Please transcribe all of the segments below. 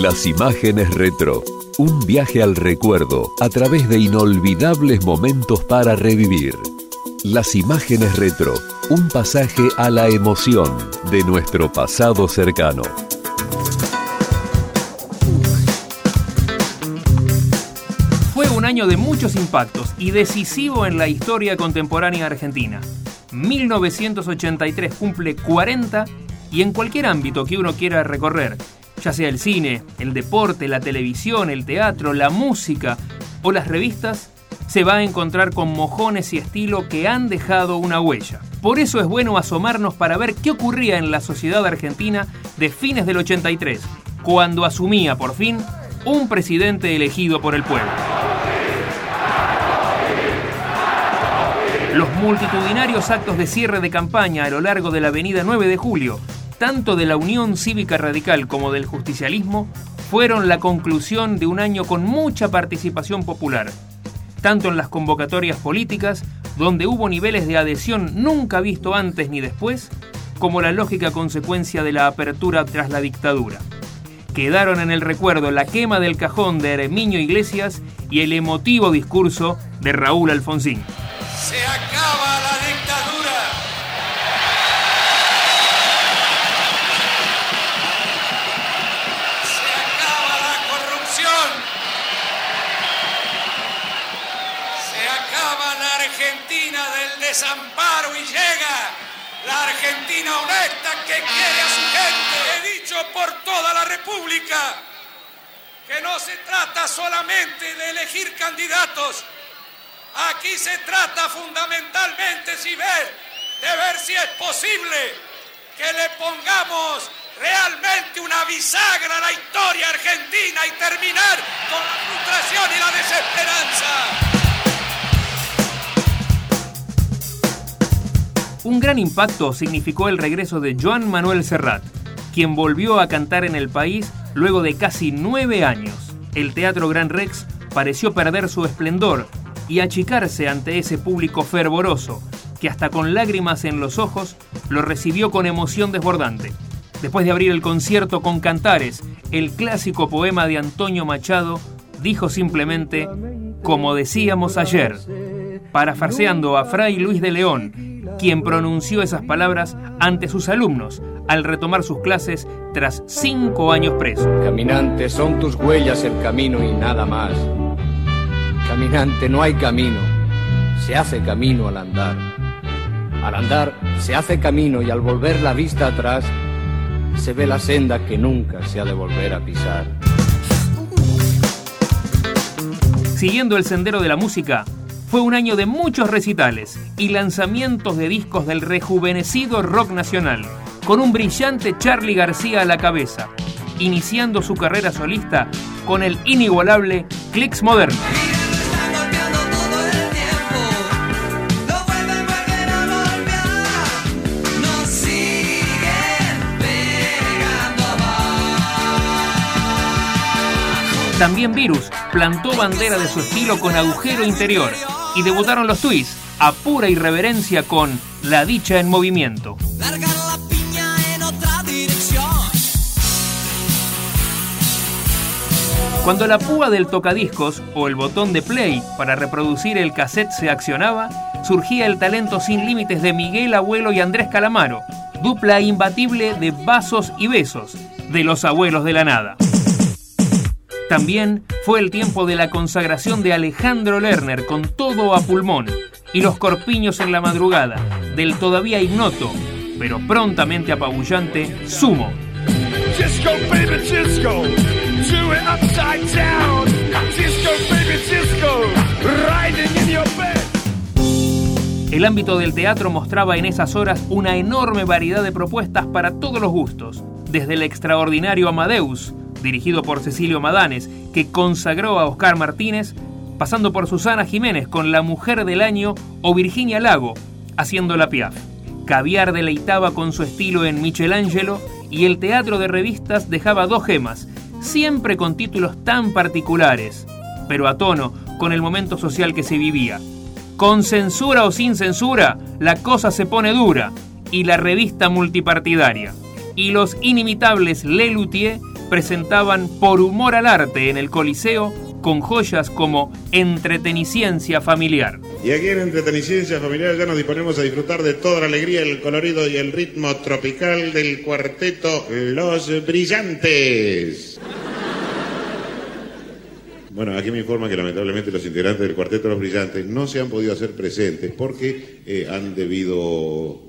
Las imágenes retro. Un viaje al recuerdo a través de inolvidables momentos para revivir. Las imágenes retro. Un pasaje a la emoción de nuestro pasado cercano. Fue un año de muchos impactos y decisivo en la historia contemporánea argentina. 1983 cumple 40 y en cualquier ámbito que uno quiera recorrer, ya sea el cine, el deporte, la televisión, el teatro, la música o las revistas, se va a encontrar con mojones y estilo que han dejado una huella. Por eso es bueno asomarnos para ver qué ocurría en la sociedad argentina de fines del 83, cuando asumía por fin un presidente elegido por el pueblo. Los multitudinarios actos de cierre de campaña a lo largo de la avenida 9 de Julio tanto de la Unión Cívica Radical como del justicialismo, fueron la conclusión de un año con mucha participación popular, tanto en las convocatorias políticas, donde hubo niveles de adhesión nunca visto antes ni después, como la lógica consecuencia de la apertura tras la dictadura. Quedaron en el recuerdo la quema del cajón de Herminio Iglesias y el emotivo discurso de Raúl Alfonsín. Desamparo y llega la Argentina honesta que quiere a su gente. He dicho por toda la República que no se trata solamente de elegir candidatos. Aquí se trata fundamentalmente si ver, de ver si es posible que le pongamos realmente una bisagra a la historia argentina y terminar con la frustración y la desesperanza. Un gran impacto significó el regreso de Joan Manuel Serrat, quien volvió a cantar en el país luego de casi nueve años. El Teatro Gran Rex pareció perder su esplendor y achicarse ante ese público fervoroso, que hasta con lágrimas en los ojos lo recibió con emoción desbordante. Después de abrir el concierto con Cantares, el clásico poema de Antonio Machado dijo simplemente, como decíamos ayer, parafarseando a Fray Luis de León, quien pronunció esas palabras ante sus alumnos al retomar sus clases tras cinco años preso. Caminante, son tus huellas el camino y nada más. Caminante, no hay camino, se hace camino al andar. Al andar se hace camino y al volver la vista atrás se ve la senda que nunca se ha de volver a pisar. Siguiendo el sendero de la música, fue un año de muchos recitales y lanzamientos de discos del rejuvenecido rock nacional, con un brillante Charlie García a la cabeza, iniciando su carrera solista con el inigualable Clicks Moderno. También Virus plantó bandera de su estilo con agujero interior y debutaron los Twists a pura irreverencia con La dicha en movimiento. Cuando la púa del tocadiscos o el botón de play para reproducir el cassette se accionaba, surgía el talento sin límites de Miguel Abuelo y Andrés Calamaro, dupla imbatible de vasos y besos, de los abuelos de la nada. También fue el tiempo de la consagración de Alejandro Lerner con todo a pulmón y los corpiños en la madrugada del todavía ignoto, pero prontamente apabullante, Sumo. El ámbito del teatro mostraba en esas horas una enorme variedad de propuestas para todos los gustos, desde el extraordinario Amadeus, dirigido por Cecilio Madanes, que consagró a Oscar Martínez, pasando por Susana Jiménez con La Mujer del Año o Virginia Lago, haciendo la Piaf. Caviar deleitaba con su estilo en Michelangelo y el teatro de revistas dejaba dos gemas, siempre con títulos tan particulares, pero a tono con el momento social que se vivía. Con censura o sin censura, la cosa se pone dura y la revista multipartidaria. Y los inimitables Le presentaban Por Humor al Arte en el Coliseo con joyas como Entreteniciencia Familiar. Y aquí en Entreteniciencia Familiar ya nos disponemos a disfrutar de toda la alegría, el colorido y el ritmo tropical del cuarteto Los Brillantes. Bueno, aquí me informa que lamentablemente los integrantes del Cuarteto Los Brillantes no se han podido hacer presentes porque eh, han debido...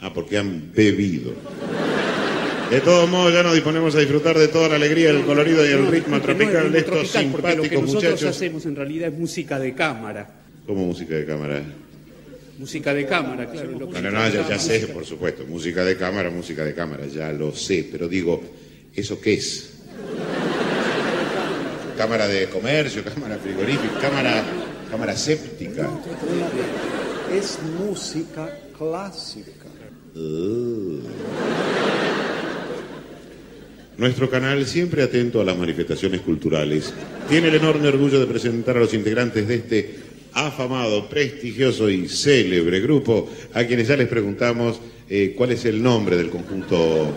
Ah, porque han bebido. De todos modos, ya nos disponemos a disfrutar de toda la alegría, el colorido y el ritmo tropical de estos simpáticos lo que nosotros muchachos. hacemos en realidad es música de cámara. ¿Cómo música de cámara? Música de cámara, claro. lo que- No, no, no, ya, ya sé, por supuesto. Música de cámara, música de cámara, ya lo sé. Pero digo, ¿eso qué es? Cámara de comercio, cámara frigorífica, cámara, cámara séptica. Es música clásica. Nuestro canal, siempre atento a las manifestaciones culturales, tiene el enorme orgullo de presentar a los integrantes de este afamado, prestigioso y célebre grupo, a quienes ya les preguntamos eh, cuál es el nombre del conjunto.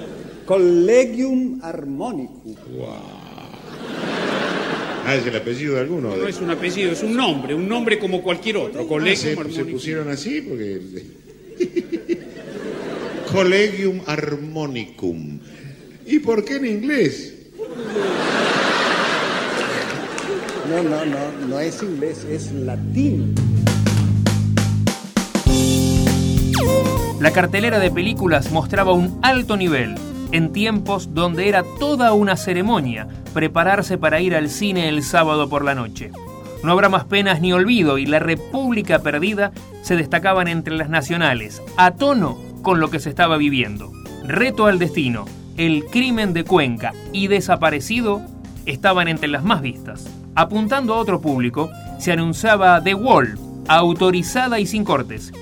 Collegium Harmonicum. Ah, es el apellido de alguno. No de- es un apellido, es un nombre, un nombre como cualquier otro. Ah, Colegio se, pusieron así porque. Collegium Harmonicum. ¿Y por qué en inglés? No, no, no, no es inglés, es latín. La cartelera de películas mostraba un alto nivel, en tiempos donde era toda una ceremonia prepararse para ir al cine el sábado por la noche. No habrá más penas ni olvido y La República Perdida se destacaban entre las nacionales, a tono con lo que se estaba viviendo. Reto al Destino, El Crimen de Cuenca y Desaparecido estaban entre las más vistas. Apuntando a otro público, se anunciaba The Wall, autorizada y sin cortes,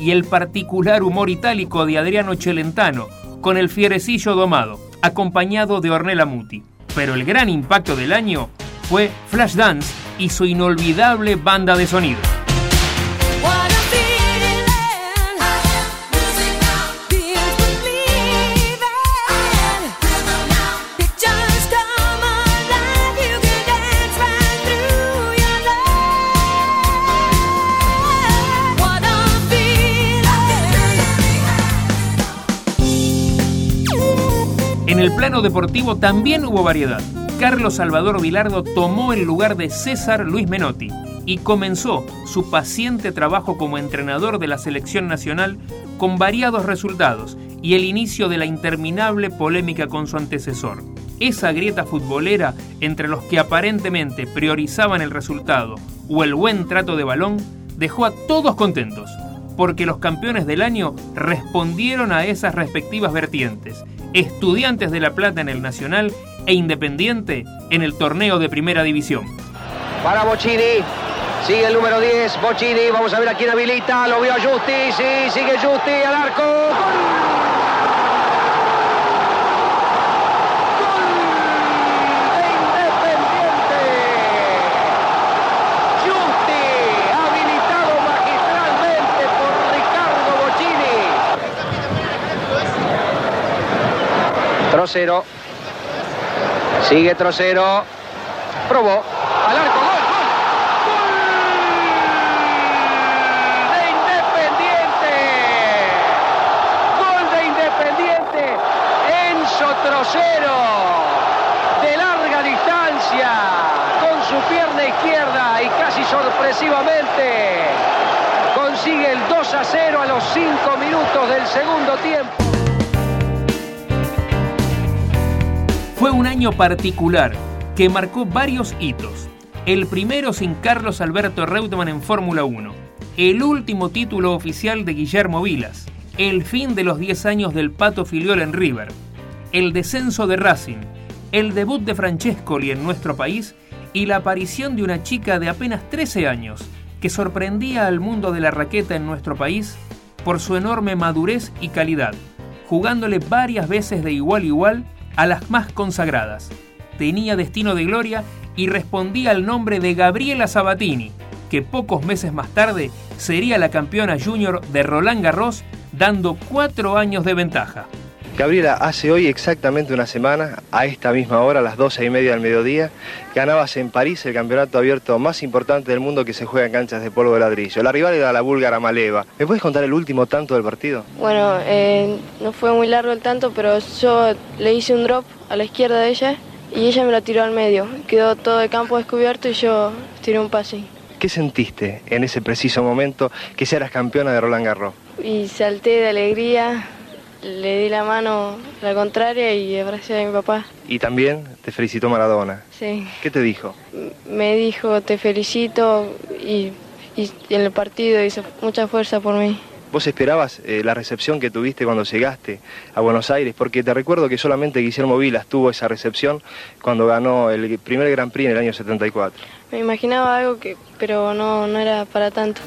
y el particular humor itálico de Adriano Celentano, con el fierecillo domado, acompañado de Ornella Muti. Pero el gran impacto del año fue Flashdance y su inolvidable banda de sonido. En el plano deportivo también hubo variedad. Carlos Salvador Vilardo tomó el lugar de César Luis Menotti y comenzó su paciente trabajo como entrenador de la selección nacional con variados resultados y el inicio de la interminable polémica con su antecesor. Esa grieta futbolera entre los que aparentemente priorizaban el resultado o el buen trato de balón dejó a todos contentos, porque los campeones del año respondieron a esas respectivas vertientes, estudiantes de La Plata en el Nacional e Independiente en el torneo de Primera División. para Bocini. Sigue el número 10, Bocini. Vamos a ver a quién habilita. Lo vio a Justi. Sí, sigue Justi al arco. ¡Gol! ¡Gol de Independiente! Justi, habilitado magistralmente por Ricardo Bocini. Trocero. Sigue Trocero. Probó. Al arco. Gol. Gol. De Independiente. Gol de Independiente. Enzo Trocero. De larga distancia. Con su pierna izquierda y casi sorpresivamente consigue el 2 a 0 a los 5 minutos del segundo tiempo. Fue un año particular que marcó varios hitos. El primero sin Carlos Alberto Reutemann en Fórmula 1. El último título oficial de Guillermo Vilas. El fin de los 10 años del Pato Filiol en River. El descenso de Racing. El debut de Francescoli en nuestro país y la aparición de una chica de apenas 13 años que sorprendía al mundo de la raqueta en nuestro país por su enorme madurez y calidad, jugándole varias veces de igual a igual a las más consagradas. Tenía destino de gloria y respondía al nombre de Gabriela Sabatini, que pocos meses más tarde sería la campeona junior de Roland Garros, dando cuatro años de ventaja. Gabriela, hace hoy exactamente una semana, a esta misma hora, a las 12 y media del mediodía, ganabas en París el campeonato abierto más importante del mundo que se juega en canchas de polvo de ladrillo. La rival era la búlgara Maleva. ¿Me puedes contar el último tanto del partido? Bueno, eh, no fue muy largo el tanto, pero yo le hice un drop a la izquierda de ella y ella me lo tiró al medio. Quedó todo el campo descubierto y yo tiré un pase. ¿Qué sentiste en ese preciso momento que seas campeona de Roland Garros? Y salté de alegría, le di la mano a la contraria y abracé a mi papá. Y también te felicitó Maradona. Sí. ¿Qué te dijo? Me dijo, te felicito y, y en el partido hizo mucha fuerza por mí. ¿Vos esperabas eh, la recepción que tuviste cuando llegaste a Buenos Aires? Porque te recuerdo que solamente Guillermo Vilas tuvo esa recepción cuando ganó el primer Grand Prix en el año 74. Me imaginaba algo que, pero no, no era para tanto.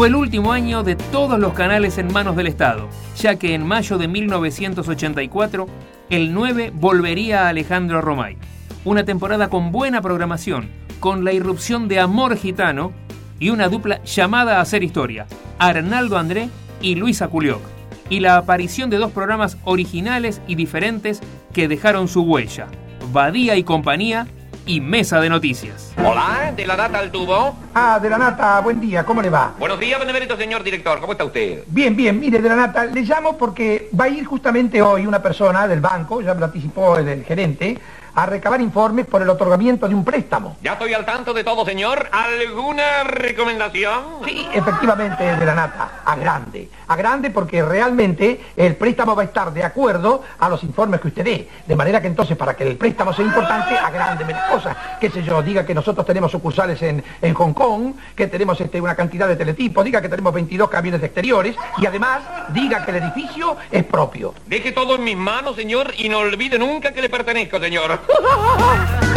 Fue el último año de todos los canales en manos del Estado, ya que en mayo de 1984 el 9 volvería a Alejandro Romay. Una temporada con buena programación, con la irrupción de Amor Gitano y una dupla llamada a hacer historia, Arnaldo André y Luisa Culioc, y la aparición de dos programas originales y diferentes que dejaron su huella, Badía y compañía y Mesa de Noticias. Hola, de la nata al tubo. Ah, de la nata, buen día, ¿cómo le va? Buenos días, benemérito señor director, ¿cómo está usted? Bien, bien, mire, de la nata, le llamo porque va a ir justamente hoy una persona del banco, ya me lo anticipó el, el gerente, a recabar informes por el otorgamiento de un préstamo. Ya estoy al tanto de todo, señor. ¿Alguna recomendación? Sí, efectivamente, de la nata, a grande. A grande porque realmente el préstamo va a estar de acuerdo a los informes que usted dé. De manera que entonces, para que el préstamo sea importante, a grande menos cosas. Qué sé yo, diga que nosotros tenemos sucursales en, en Hong Kong, que tenemos este, una cantidad de teletipos, diga que tenemos 22 camiones de exteriores y además diga que el edificio es propio. Deje todo en mis manos, señor, y no olvide nunca que le pertenezco, señor.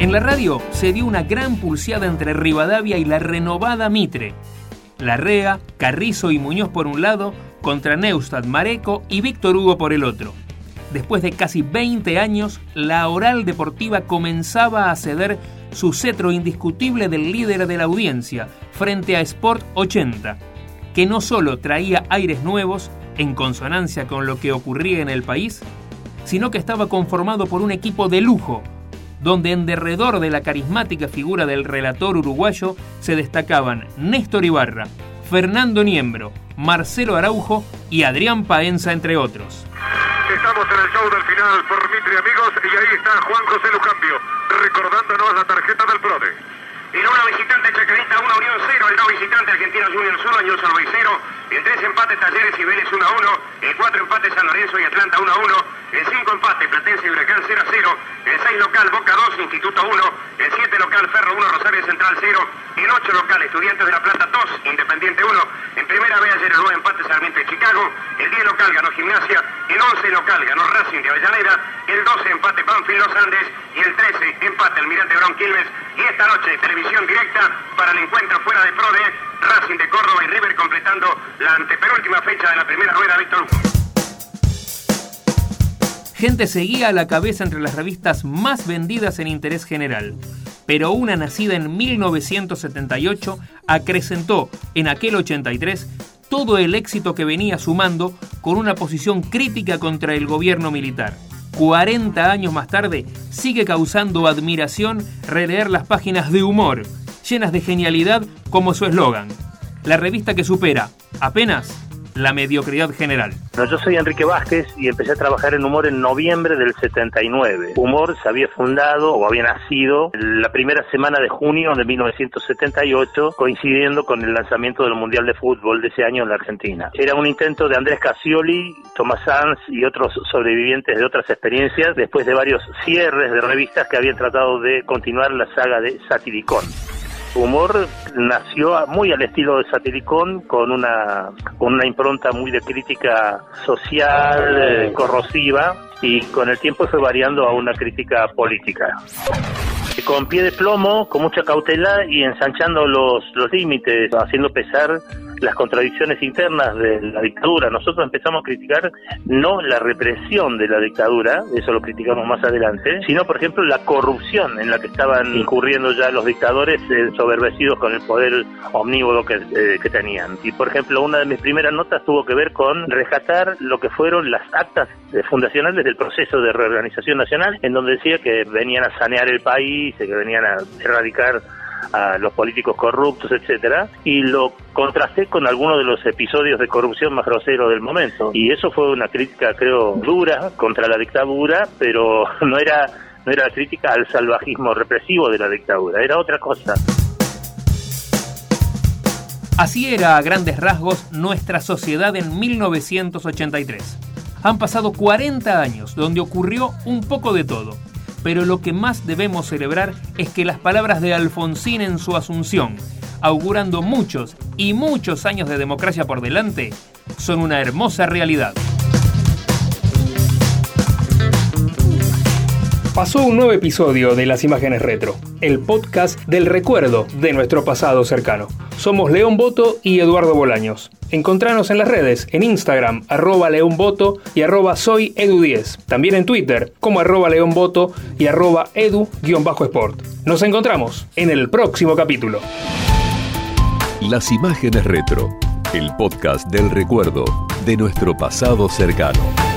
En la radio se dio una gran pulseada entre Rivadavia y la renovada Mitre. Larrea, Carrizo y Muñoz por un lado, contra Neustadt, Mareco y Víctor Hugo por el otro. Después de casi 20 años, la oral deportiva comenzaba a ceder su cetro indiscutible del líder de la audiencia frente a Sport 80, que no solo traía aires nuevos en consonancia con lo que ocurría en el país, sino que estaba conformado por un equipo de lujo, donde en derredor de la carismática figura del relator uruguayo se destacaban Néstor Ibarra, Fernando Niembro, Marcelo Araujo y Adrián Paenza, entre otros. Estamos en el show del final por Mitre amigos y ahí está Juan José Lucambio recordándonos la tarjeta del PRODE. En una visitante Chacarita 1, Unión 0, el no visitante Argentinos Juniors 1, News Always 0, en tres empates Talleres y Vélez 1 a 1, en cuatro empates San Lorenzo y Atlanta 1 a 1, en cinco empates Platense y Huracán 0 a 0, en seis local Boca 2, Instituto 1, en siete local Ferro 1, Rosario Central 0, en ocho local Estudiantes de La Plata 2, Independiente 1, en primera vez ayer el nueve empate Sarmiento y Chicago, el 10 local ganó Gimnasia, el 11 local ganó Racing de Avellaneda, el 12 empate Banfield Los Andes. Y el 13 empate Almirante Brown Quilmes y esta noche televisión directa para el encuentro fuera de Prode, Racing de Córdoba y River completando la antepenúltima fecha de la primera rueda Víctor Hugo. Gente seguía a la cabeza entre las revistas más vendidas en interés general, pero una nacida en 1978 acrecentó en aquel 83 todo el éxito que venía sumando con una posición crítica contra el gobierno militar. 40 años más tarde, sigue causando admiración releer las páginas de humor, llenas de genialidad como su eslogan. La revista que supera, apenas, la mediocridad general. Yo soy Enrique Vázquez y empecé a trabajar en humor en noviembre del 79. Humor se había fundado o había nacido la primera semana de junio de 1978, coincidiendo con el lanzamiento del Mundial de Fútbol de ese año en la Argentina. Era un intento de Andrés Casioli, Tomás Sanz y otros sobrevivientes de otras experiencias, después de varios cierres de revistas que habían tratado de continuar la saga de Satiricón. Humor nació muy al estilo de Satiricón, con una, con una impronta muy de crítica social, eh, corrosiva, y con el tiempo fue variando a una crítica política. Con pie de plomo, con mucha cautela y ensanchando los, los límites, haciendo pesar las contradicciones internas de la dictadura. Nosotros empezamos a criticar no la represión de la dictadura, eso lo criticamos más adelante, sino por ejemplo la corrupción en la que estaban incurriendo ya los dictadores eh, soberbecidos con el poder omnívodo que, eh, que tenían. Y por ejemplo, una de mis primeras notas tuvo que ver con rescatar lo que fueron las actas eh, fundacionales del proceso de reorganización nacional, en donde decía que venían a sanear el país, que venían a erradicar a los políticos corruptos, etcétera, y lo contrasté con algunos de los episodios de corrupción más groseros del momento. Y eso fue una crítica, creo, dura contra la dictadura, pero no era no era crítica al salvajismo represivo de la dictadura, era otra cosa. Así era a grandes rasgos nuestra sociedad en 1983. Han pasado 40 años donde ocurrió un poco de todo, pero lo que más debemos celebrar es que las palabras de Alfonsín en su asunción, augurando muchos y muchos años de democracia por delante, son una hermosa realidad. Pasó un nuevo episodio de Las Imágenes Retro, el podcast del recuerdo de nuestro pasado cercano. Somos León Boto y Eduardo Bolaños. Encontranos en las redes, en Instagram, arroba León Boto y arroba soy Edu10. También en Twitter, como arroba León Boto y arroba Edu-Sport. Nos encontramos en el próximo capítulo. Las Imágenes Retro, el podcast del recuerdo de nuestro pasado cercano.